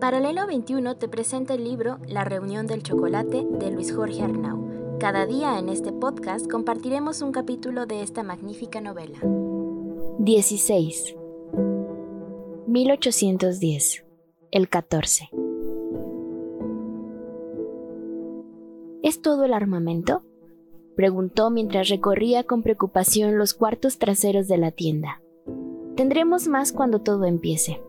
Paralelo 21 te presenta el libro La reunión del chocolate de Luis Jorge Arnau. Cada día en este podcast compartiremos un capítulo de esta magnífica novela. 16. 1810. El 14. ¿Es todo el armamento? preguntó mientras recorría con preocupación los cuartos traseros de la tienda. Tendremos más cuando todo empiece.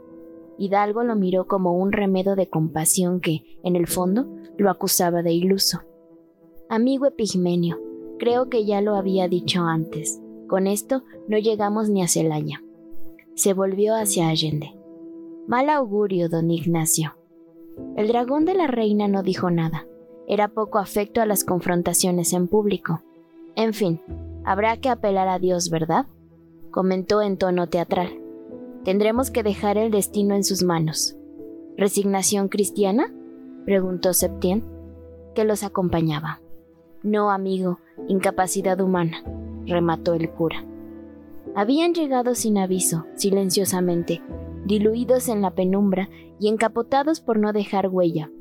Hidalgo lo miró como un remedo de compasión que, en el fondo, lo acusaba de iluso. Amigo Epigmenio, creo que ya lo había dicho antes. Con esto no llegamos ni a Celaya. Se volvió hacia Allende. Mal augurio, don Ignacio. El dragón de la reina no dijo nada. Era poco afecto a las confrontaciones en público. En fin, habrá que apelar a Dios, ¿verdad? comentó en tono teatral. Tendremos que dejar el destino en sus manos. ¿Resignación cristiana? preguntó Septien, que los acompañaba. No, amigo, incapacidad humana, remató el cura. Habían llegado sin aviso, silenciosamente, diluidos en la penumbra y encapotados por no dejar huella.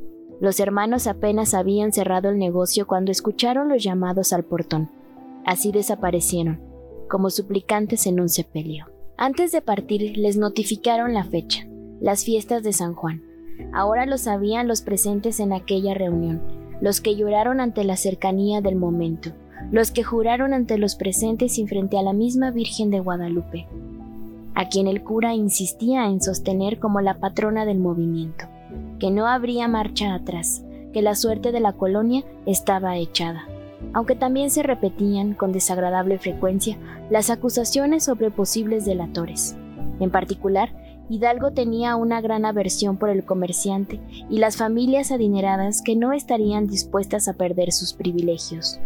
Los hermanos apenas habían cerrado el negocio cuando escucharon los llamados al portón. Así desaparecieron, como suplicantes en un sepelio. Antes de partir les notificaron la fecha, las fiestas de San Juan. Ahora lo sabían los presentes en aquella reunión, los que lloraron ante la cercanía del momento, los que juraron ante los presentes y frente a la misma Virgen de Guadalupe, a quien el cura insistía en sostener como la patrona del movimiento, que no habría marcha atrás, que la suerte de la colonia estaba echada aunque también se repetían con desagradable frecuencia las acusaciones sobre posibles delatores. En particular, Hidalgo tenía una gran aversión por el comerciante y las familias adineradas que no estarían dispuestas a perder sus privilegios.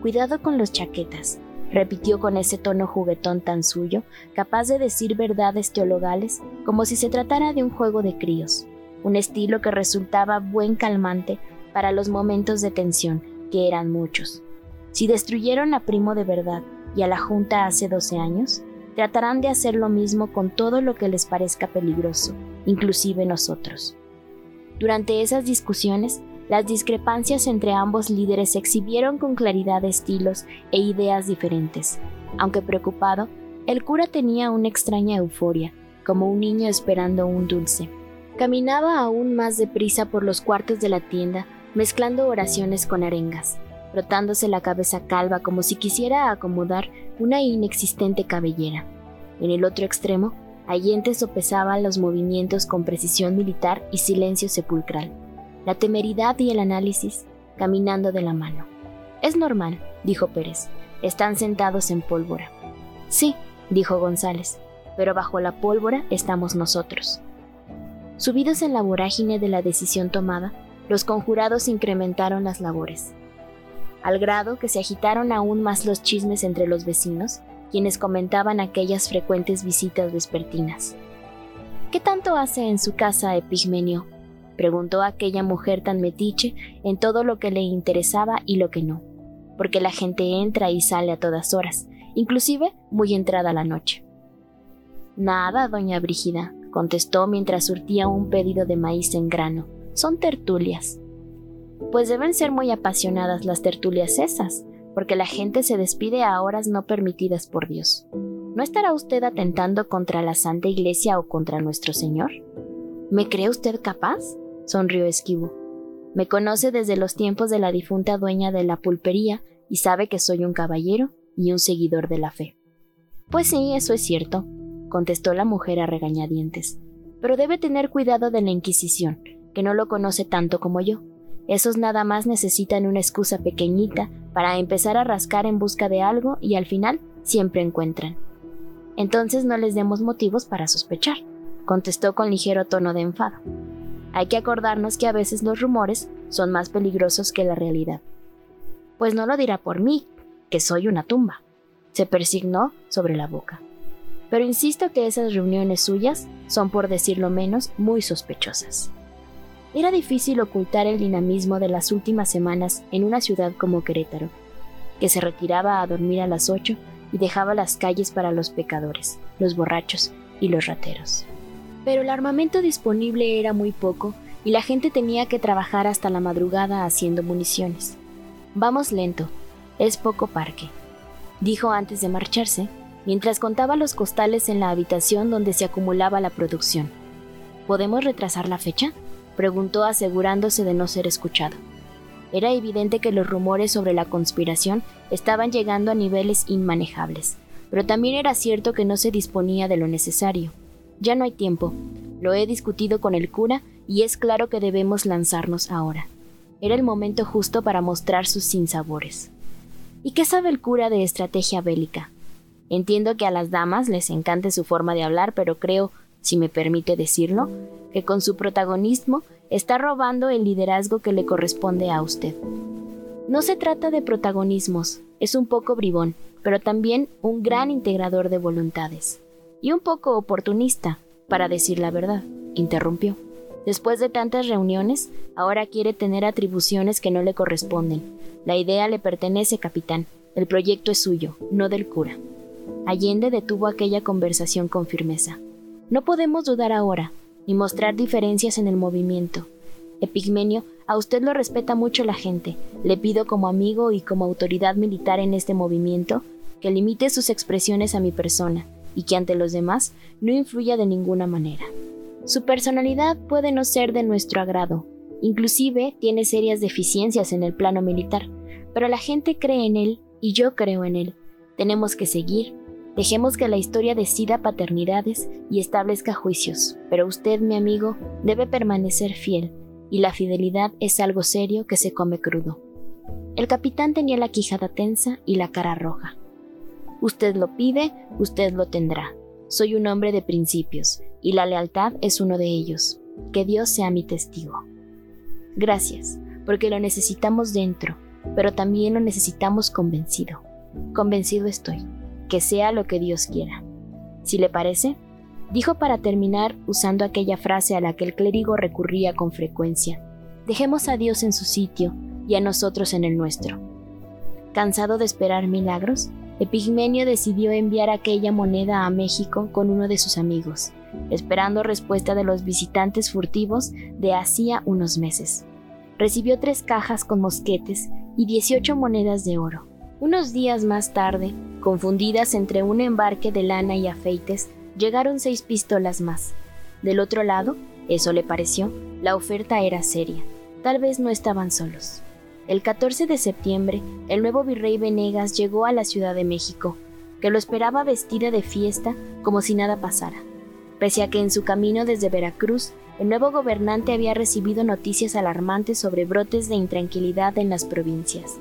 Cuidado con los chaquetas, repitió con ese tono juguetón tan suyo, capaz de decir verdades teologales como si se tratara de un juego de críos, un estilo que resultaba buen calmante para los momentos de tensión que eran muchos. Si destruyeron a Primo de verdad y a la Junta hace 12 años, tratarán de hacer lo mismo con todo lo que les parezca peligroso, inclusive nosotros. Durante esas discusiones, las discrepancias entre ambos líderes se exhibieron con claridad de estilos e ideas diferentes. Aunque preocupado, el cura tenía una extraña euforia, como un niño esperando un dulce. Caminaba aún más deprisa por los cuartos de la tienda mezclando oraciones con arengas, frotándose la cabeza calva como si quisiera acomodar una inexistente cabellera. En el otro extremo, Allende sopesaba los movimientos con precisión militar y silencio sepulcral, la temeridad y el análisis caminando de la mano. Es normal, dijo Pérez. Están sentados en pólvora. Sí, dijo González, pero bajo la pólvora estamos nosotros. Subidos en la vorágine de la decisión tomada, los conjurados incrementaron las labores, al grado que se agitaron aún más los chismes entre los vecinos, quienes comentaban aquellas frecuentes visitas vespertinas. ¿Qué tanto hace en su casa Epigmenio? preguntó aquella mujer tan metiche en todo lo que le interesaba y lo que no, porque la gente entra y sale a todas horas, inclusive muy entrada la noche. Nada, doña Brígida, contestó mientras surtía un pedido de maíz en grano son tertulias. Pues deben ser muy apasionadas las tertulias esas, porque la gente se despide a horas no permitidas por Dios. ¿No estará usted atentando contra la Santa Iglesia o contra nuestro Señor? ¿Me cree usted capaz? sonrió Esquivo. Me conoce desde los tiempos de la difunta dueña de la pulpería y sabe que soy un caballero y un seguidor de la fe. Pues sí, eso es cierto, contestó la mujer a regañadientes. Pero debe tener cuidado de la Inquisición, que no lo conoce tanto como yo. Esos nada más necesitan una excusa pequeñita para empezar a rascar en busca de algo y al final siempre encuentran. Entonces no les demos motivos para sospechar, contestó con ligero tono de enfado. Hay que acordarnos que a veces los rumores son más peligrosos que la realidad. Pues no lo dirá por mí, que soy una tumba. Se persignó sobre la boca. Pero insisto que esas reuniones suyas son, por decirlo menos, muy sospechosas. Era difícil ocultar el dinamismo de las últimas semanas en una ciudad como Querétaro, que se retiraba a dormir a las ocho y dejaba las calles para los pecadores, los borrachos y los rateros. Pero el armamento disponible era muy poco y la gente tenía que trabajar hasta la madrugada haciendo municiones. Vamos lento, es poco parque, dijo antes de marcharse, mientras contaba los costales en la habitación donde se acumulaba la producción. ¿Podemos retrasar la fecha? Preguntó asegurándose de no ser escuchado. Era evidente que los rumores sobre la conspiración estaban llegando a niveles inmanejables, pero también era cierto que no se disponía de lo necesario. Ya no hay tiempo. Lo he discutido con el cura y es claro que debemos lanzarnos ahora. Era el momento justo para mostrar sus sinsabores. ¿Y qué sabe el cura de estrategia bélica? Entiendo que a las damas les encante su forma de hablar, pero creo, si me permite decirlo, que con su protagonismo está robando el liderazgo que le corresponde a usted. No se trata de protagonismos, es un poco bribón, pero también un gran integrador de voluntades. Y un poco oportunista, para decir la verdad, interrumpió. Después de tantas reuniones, ahora quiere tener atribuciones que no le corresponden. La idea le pertenece, capitán. El proyecto es suyo, no del cura. Allende detuvo aquella conversación con firmeza. No podemos dudar ahora, ni mostrar diferencias en el movimiento. Epigmenio, a usted lo respeta mucho la gente. Le pido como amigo y como autoridad militar en este movimiento que limite sus expresiones a mi persona y que ante los demás no influya de ninguna manera. Su personalidad puede no ser de nuestro agrado, inclusive tiene serias deficiencias en el plano militar, pero la gente cree en él y yo creo en él. Tenemos que seguir. Dejemos que la historia decida paternidades y establezca juicios, pero usted, mi amigo, debe permanecer fiel, y la fidelidad es algo serio que se come crudo. El capitán tenía la quijada tensa y la cara roja. Usted lo pide, usted lo tendrá. Soy un hombre de principios, y la lealtad es uno de ellos. Que Dios sea mi testigo. Gracias, porque lo necesitamos dentro, pero también lo necesitamos convencido. Convencido estoy. Que sea lo que Dios quiera. Si le parece, dijo para terminar usando aquella frase a la que el clérigo recurría con frecuencia. Dejemos a Dios en su sitio y a nosotros en el nuestro. Cansado de esperar milagros, Epigmenio decidió enviar aquella moneda a México con uno de sus amigos, esperando respuesta de los visitantes furtivos de hacía unos meses. Recibió tres cajas con mosquetes y 18 monedas de oro. Unos días más tarde, confundidas entre un embarque de lana y afeites, llegaron seis pistolas más. Del otro lado, eso le pareció, la oferta era seria. Tal vez no estaban solos. El 14 de septiembre, el nuevo virrey Venegas llegó a la Ciudad de México, que lo esperaba vestida de fiesta como si nada pasara. Pese a que en su camino desde Veracruz, el nuevo gobernante había recibido noticias alarmantes sobre brotes de intranquilidad en las provincias.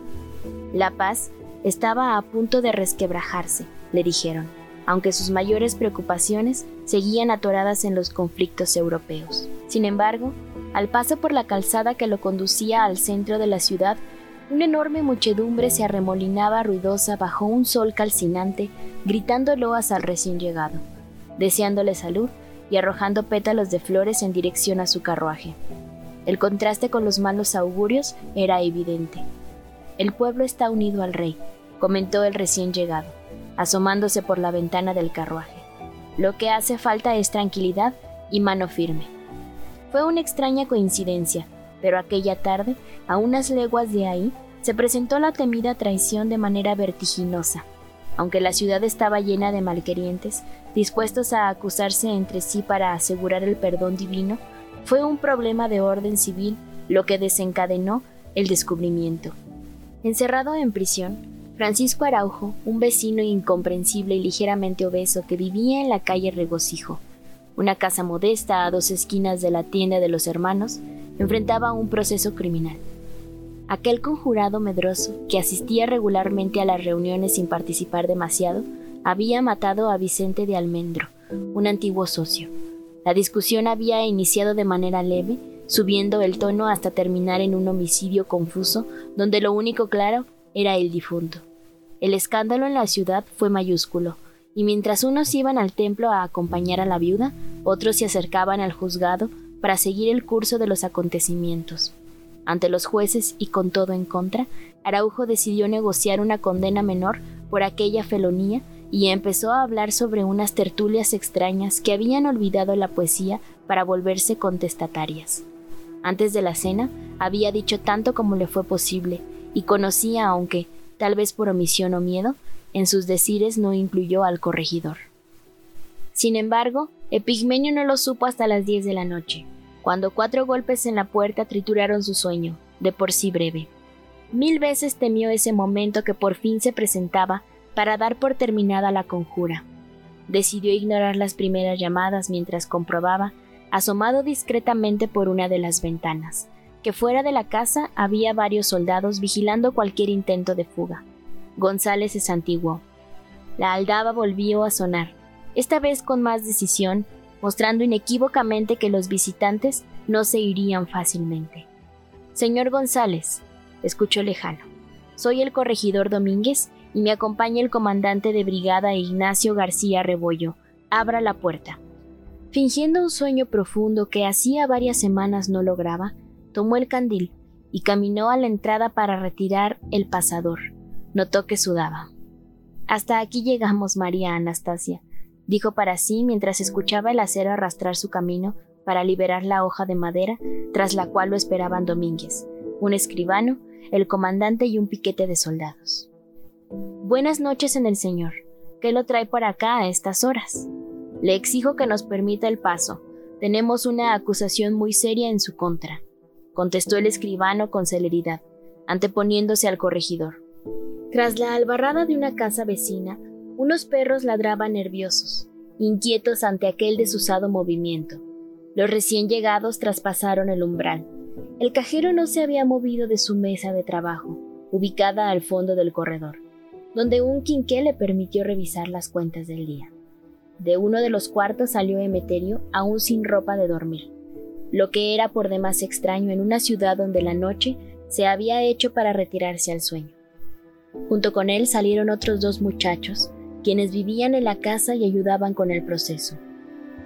La paz estaba a punto de resquebrajarse, le dijeron, aunque sus mayores preocupaciones seguían atoradas en los conflictos europeos. Sin embargo, al paso por la calzada que lo conducía al centro de la ciudad, una enorme muchedumbre se arremolinaba ruidosa bajo un sol calcinante, gritando loas al recién llegado, deseándole salud y arrojando pétalos de flores en dirección a su carruaje. El contraste con los malos augurios era evidente. El pueblo está unido al rey, comentó el recién llegado, asomándose por la ventana del carruaje. Lo que hace falta es tranquilidad y mano firme. Fue una extraña coincidencia, pero aquella tarde, a unas leguas de ahí, se presentó la temida traición de manera vertiginosa. Aunque la ciudad estaba llena de malquerientes, dispuestos a acusarse entre sí para asegurar el perdón divino, fue un problema de orden civil lo que desencadenó el descubrimiento. Encerrado en prisión, Francisco Araujo, un vecino incomprensible y ligeramente obeso que vivía en la calle Regocijo, una casa modesta a dos esquinas de la tienda de los hermanos, enfrentaba un proceso criminal. Aquel conjurado medroso, que asistía regularmente a las reuniones sin participar demasiado, había matado a Vicente de Almendro, un antiguo socio. La discusión había iniciado de manera leve, subiendo el tono hasta terminar en un homicidio confuso donde lo único claro era el difunto. El escándalo en la ciudad fue mayúsculo, y mientras unos iban al templo a acompañar a la viuda, otros se acercaban al juzgado para seguir el curso de los acontecimientos. Ante los jueces y con todo en contra, Araujo decidió negociar una condena menor por aquella felonía y empezó a hablar sobre unas tertulias extrañas que habían olvidado la poesía para volverse contestatarias. Antes de la cena, había dicho tanto como le fue posible, y conocía, aunque, tal vez por omisión o miedo, en sus decires no incluyó al corregidor. Sin embargo, Epigmenio no lo supo hasta las diez de la noche, cuando cuatro golpes en la puerta trituraron su sueño, de por sí breve. Mil veces temió ese momento que por fin se presentaba para dar por terminada la conjura. Decidió ignorar las primeras llamadas mientras comprobaba, asomado discretamente por una de las ventanas, que fuera de la casa había varios soldados vigilando cualquier intento de fuga. González se santiguó. La aldaba volvió a sonar, esta vez con más decisión, mostrando inequívocamente que los visitantes no se irían fácilmente. Señor González, escuchó lejano, soy el corregidor Domínguez y me acompaña el comandante de brigada Ignacio García Rebollo. Abra la puerta. Fingiendo un sueño profundo que hacía varias semanas no lograba, tomó el candil y caminó a la entrada para retirar el pasador. Notó que sudaba. Hasta aquí llegamos, María Anastasia, dijo para sí mientras escuchaba el acero arrastrar su camino para liberar la hoja de madera tras la cual lo esperaban Domínguez, un escribano, el comandante y un piquete de soldados. Buenas noches en el Señor. ¿Qué lo trae por acá a estas horas? Le exijo que nos permita el paso. Tenemos una acusación muy seria en su contra, contestó el escribano con celeridad, anteponiéndose al corregidor. Tras la albarrada de una casa vecina, unos perros ladraban nerviosos, inquietos ante aquel desusado movimiento. Los recién llegados traspasaron el umbral. El cajero no se había movido de su mesa de trabajo, ubicada al fondo del corredor donde un quinqué le permitió revisar las cuentas del día. De uno de los cuartos salió Emeterio, aún sin ropa de dormir, lo que era por demás extraño en una ciudad donde la noche se había hecho para retirarse al sueño. Junto con él salieron otros dos muchachos, quienes vivían en la casa y ayudaban con el proceso.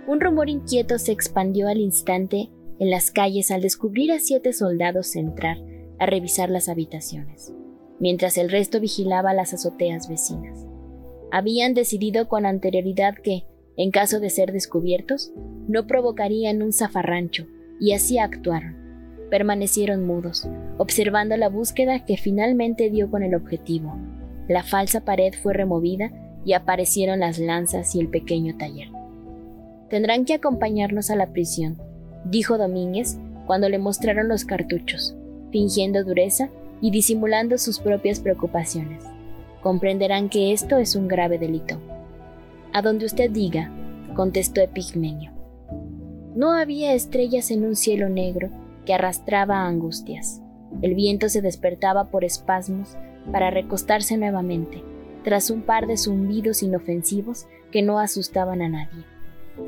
Un rumor inquieto se expandió al instante en las calles al descubrir a siete soldados entrar a revisar las habitaciones mientras el resto vigilaba las azoteas vecinas. Habían decidido con anterioridad que, en caso de ser descubiertos, no provocarían un zafarrancho, y así actuaron. Permanecieron mudos, observando la búsqueda que finalmente dio con el objetivo. La falsa pared fue removida y aparecieron las lanzas y el pequeño taller. Tendrán que acompañarnos a la prisión, dijo Domínguez cuando le mostraron los cartuchos. Fingiendo dureza, y disimulando sus propias preocupaciones. Comprenderán que esto es un grave delito. A donde usted diga, contestó Epigmenio. No había estrellas en un cielo negro que arrastraba angustias. El viento se despertaba por espasmos para recostarse nuevamente, tras un par de zumbidos inofensivos que no asustaban a nadie.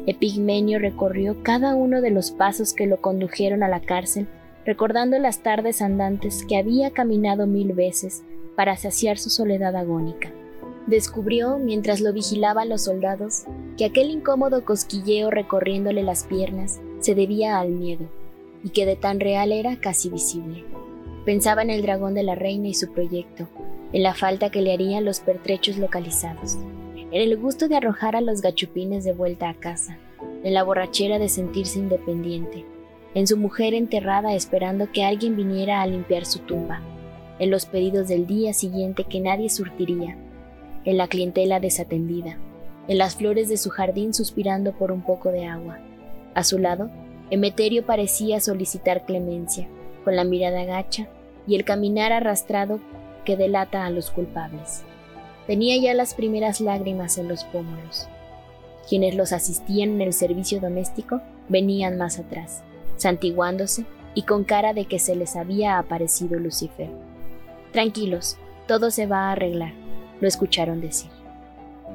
Epigmenio recorrió cada uno de los pasos que lo condujeron a la cárcel recordando las tardes andantes que había caminado mil veces para saciar su soledad agónica. Descubrió, mientras lo vigilaban los soldados, que aquel incómodo cosquilleo recorriéndole las piernas se debía al miedo, y que de tan real era casi visible. Pensaba en el dragón de la reina y su proyecto, en la falta que le harían los pertrechos localizados, en el gusto de arrojar a los gachupines de vuelta a casa, en la borrachera de sentirse independiente, en su mujer enterrada esperando que alguien viniera a limpiar su tumba, en los pedidos del día siguiente que nadie surtiría, en la clientela desatendida, en las flores de su jardín suspirando por un poco de agua. A su lado, Emeterio parecía solicitar clemencia, con la mirada gacha y el caminar arrastrado que delata a los culpables. Tenía ya las primeras lágrimas en los pómulos. Quienes los asistían en el servicio doméstico venían más atrás santiguándose y con cara de que se les había aparecido Lucifer. Tranquilos, todo se va a arreglar, lo escucharon decir.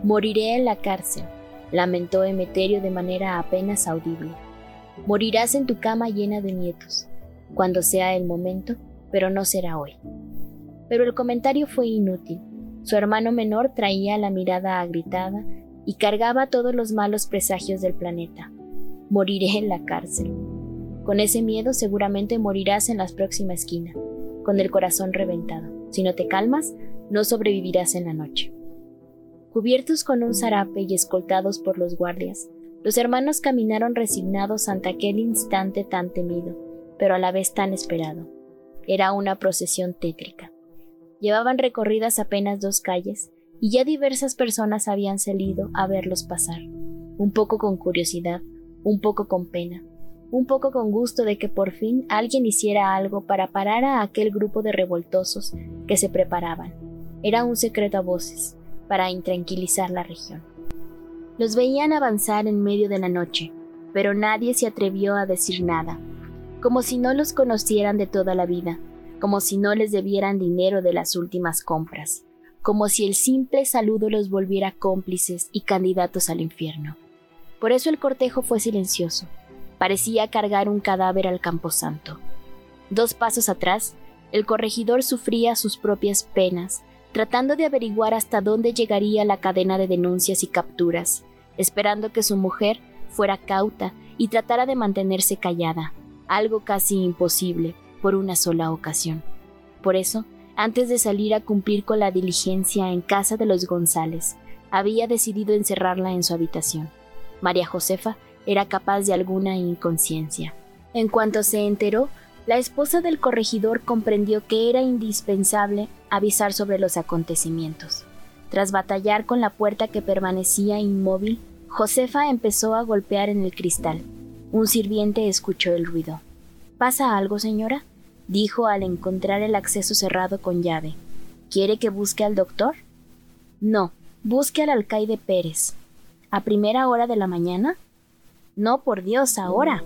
Moriré en la cárcel, lamentó Emeterio de manera apenas audible. Morirás en tu cama llena de nietos, cuando sea el momento, pero no será hoy. Pero el comentario fue inútil. Su hermano menor traía la mirada agritada y cargaba todos los malos presagios del planeta. Moriré en la cárcel. Con ese miedo seguramente morirás en la próxima esquina, con el corazón reventado. Si no te calmas, no sobrevivirás en la noche. Cubiertos con un zarape y escoltados por los guardias, los hermanos caminaron resignados ante aquel instante tan temido, pero a la vez tan esperado. Era una procesión tétrica. Llevaban recorridas apenas dos calles, y ya diversas personas habían salido a verlos pasar, un poco con curiosidad, un poco con pena, un poco con gusto de que por fin alguien hiciera algo para parar a aquel grupo de revoltosos que se preparaban. Era un secreto a voces, para intranquilizar la región. Los veían avanzar en medio de la noche, pero nadie se atrevió a decir nada, como si no los conocieran de toda la vida, como si no les debieran dinero de las últimas compras, como si el simple saludo los volviera cómplices y candidatos al infierno. Por eso el cortejo fue silencioso. Parecía cargar un cadáver al camposanto. Dos pasos atrás, el corregidor sufría sus propias penas, tratando de averiguar hasta dónde llegaría la cadena de denuncias y capturas, esperando que su mujer fuera cauta y tratara de mantenerse callada, algo casi imposible por una sola ocasión. Por eso, antes de salir a cumplir con la diligencia en casa de los González, había decidido encerrarla en su habitación. María Josefa era capaz de alguna inconsciencia. En cuanto se enteró, la esposa del corregidor comprendió que era indispensable avisar sobre los acontecimientos. Tras batallar con la puerta que permanecía inmóvil, Josefa empezó a golpear en el cristal. Un sirviente escuchó el ruido. ¿Pasa algo, señora? dijo al encontrar el acceso cerrado con llave. ¿Quiere que busque al doctor? No, busque al alcaide Pérez. ¿A primera hora de la mañana? No, por Dios, ahora.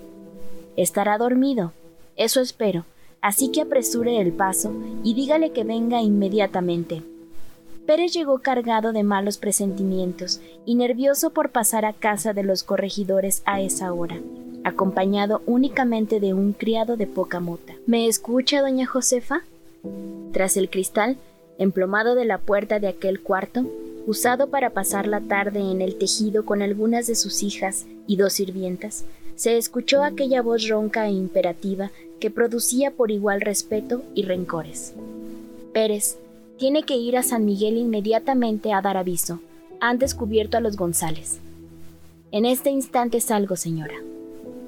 Estará dormido. Eso espero. Así que apresure el paso y dígale que venga inmediatamente. Pérez llegó cargado de malos presentimientos y nervioso por pasar a casa de los corregidores a esa hora acompañado únicamente de un criado de poca mota. ¿Me escucha, doña Josefa? Tras el cristal, emplomado de la puerta de aquel cuarto, usado para pasar la tarde en el tejido con algunas de sus hijas y dos sirvientas, se escuchó aquella voz ronca e imperativa que producía por igual respeto y rencores. Pérez, tiene que ir a San Miguel inmediatamente a dar aviso. Han descubierto a los González. En este instante salgo, señora.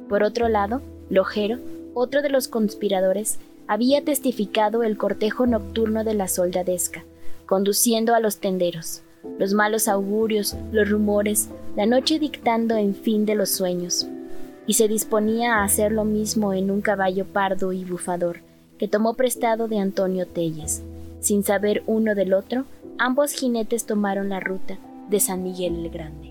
Por otro lado, Lojero, otro de los conspiradores, había testificado el cortejo nocturno de la soldadesca, conduciendo a los tenderos, los malos augurios, los rumores, la noche dictando en fin de los sueños, y se disponía a hacer lo mismo en un caballo pardo y bufador, que tomó prestado de Antonio Telles. Sin saber uno del otro, ambos jinetes tomaron la ruta de San Miguel el Grande.